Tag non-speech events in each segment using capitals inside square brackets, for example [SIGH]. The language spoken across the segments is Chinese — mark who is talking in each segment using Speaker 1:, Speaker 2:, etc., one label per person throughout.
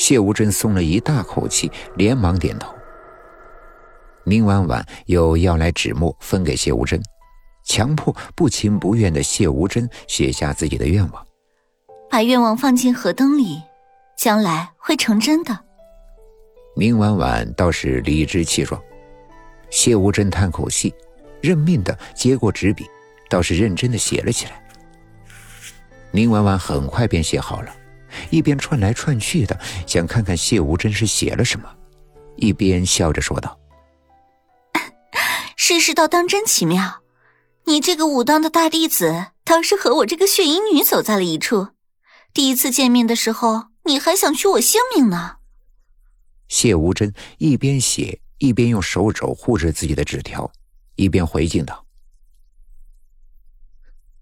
Speaker 1: 谢无真松了一大口气，连忙点头。明婉婉又要来纸墨分给谢无真，强迫不情不愿的谢无真写下自己的愿望，
Speaker 2: 把愿望放进河灯里，将来会成真的。
Speaker 1: 明婉婉倒是理直气壮，谢无真叹口气，认命的接过纸笔，倒是认真的写了起来。明婉婉很快便写好了，一边串来串去的想看看谢无真是写了什么，一边笑着说道。
Speaker 2: 世事倒当真奇妙，你这个武当的大弟子倒是和我这个血衣女走在了一处。第一次见面的时候，你还想取我性命呢。
Speaker 1: 谢无真一边写一边用手肘护着自己的纸条，一边回敬道：“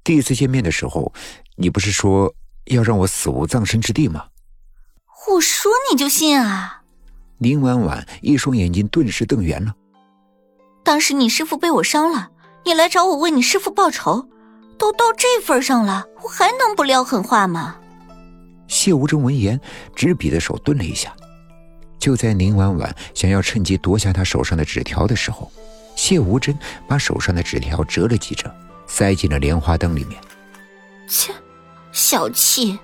Speaker 1: 第一次见面的时候，你不是说要让我死无葬身之地吗？”
Speaker 2: 我说你就信啊？
Speaker 1: 林婉婉一双眼睛顿时瞪圆了。
Speaker 2: 当时你师父被我伤了，你来找我为你师父报仇，都到这份上了，我还能不撂狠话吗？
Speaker 1: 谢无真闻言，执笔的手顿了一下。就在林婉婉想要趁机夺下他手上的纸条的时候，谢无真把手上的纸条折了几折，塞进了莲花灯里面。
Speaker 2: 切，小气！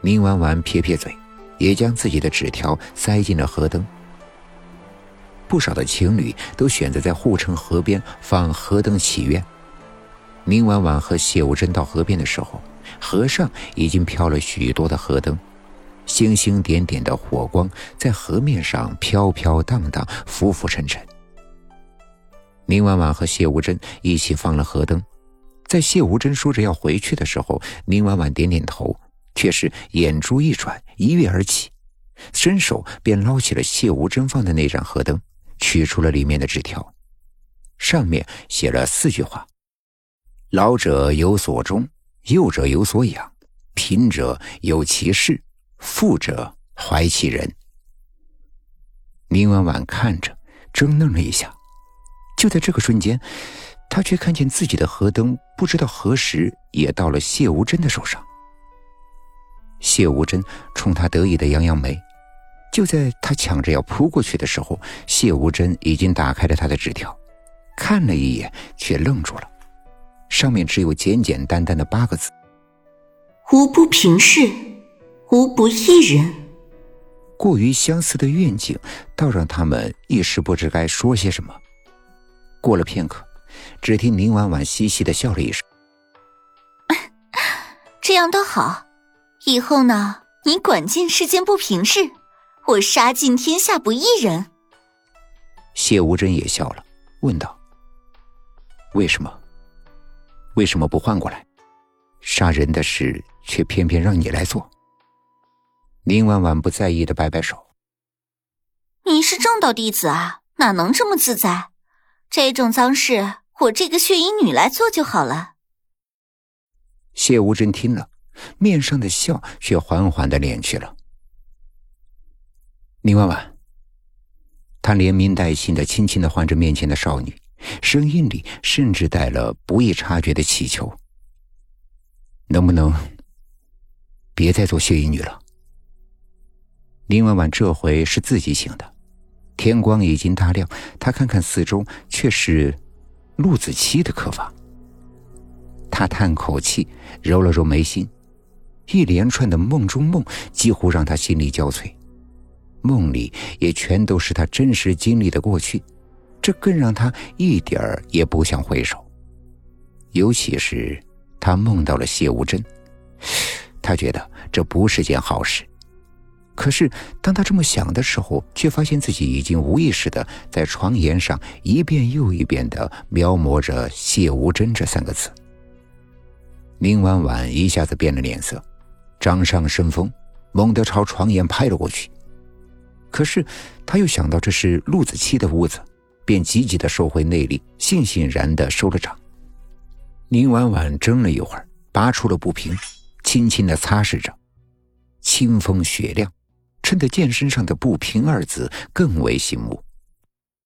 Speaker 1: 宁婉婉撇撇嘴，也将自己的纸条塞进了河灯。不少的情侣都选择在护城河边放河灯祈愿。宁婉婉和谢无真到河边的时候，河上已经飘了许多的河灯，星星点点的火光在河面上飘飘荡荡、浮浮沉沉。宁婉婉和谢无真一起放了河灯，在谢无真说着要回去的时候，宁婉婉点点头，却是眼珠一转，一跃而起，伸手便捞起了谢无真放的那盏河灯。取出了里面的纸条，上面写了四句话：“老者有所终，幼者有所养，贫者有其事，富者怀其人。”宁婉婉看着，怔愣了一下。就在这个瞬间，他却看见自己的河灯，不知道何时也到了谢无真的手上。谢无真冲他得意的扬扬眉。就在他抢着要扑过去的时候，谢无真已经打开了他的纸条，看了一眼，却愣住了。上面只有简简单单的八个字：“
Speaker 2: 无不平事，无不一人。”
Speaker 1: 过于相似的愿景，倒让他们一时不知该说些什么。过了片刻，只听林婉婉嘻嘻的笑了一声：“ [LAUGHS]
Speaker 2: 这样倒好，以后呢，你管尽世间不平事。”我杀尽天下不义人。
Speaker 1: 谢无真也笑了，问道：“为什么？为什么不换过来？杀人的事却偏偏让你来做？”林婉婉不在意的摆摆手：“
Speaker 2: 你是正道弟子啊，哪能这么自在？这种脏事，我这个血衣女来做就好了。”
Speaker 1: 谢无真听了，面上的笑却缓缓的敛去了。林婉婉，他连名带姓的轻轻的唤着面前的少女，声音里甚至带了不易察觉的乞求：“能不能别再做血衣女了？”林婉婉这回是自己醒的，天光已经大亮，她看看四周，却是陆子期的客房。他叹口气，揉了揉眉心，一连串的梦中梦几乎让他心力交瘁。梦里也全都是他真实经历的过去，这更让他一点儿也不想回首。尤其是他梦到了谢无真，他觉得这不是件好事。可是当他这么想的时候，却发现自己已经无意识的在床沿上一遍又一遍的描摹着“谢无真”这三个字。林婉婉一下子变了脸色，掌上生风，猛地朝床沿拍了过去。可是，他又想到这是陆子期的屋子，便急急的收回内力，悻悻然的收了掌。林婉婉怔了一会儿，拔出了布瓶，轻轻的擦拭着，清风雪亮，衬得剑身上的“不平”二字更为醒目。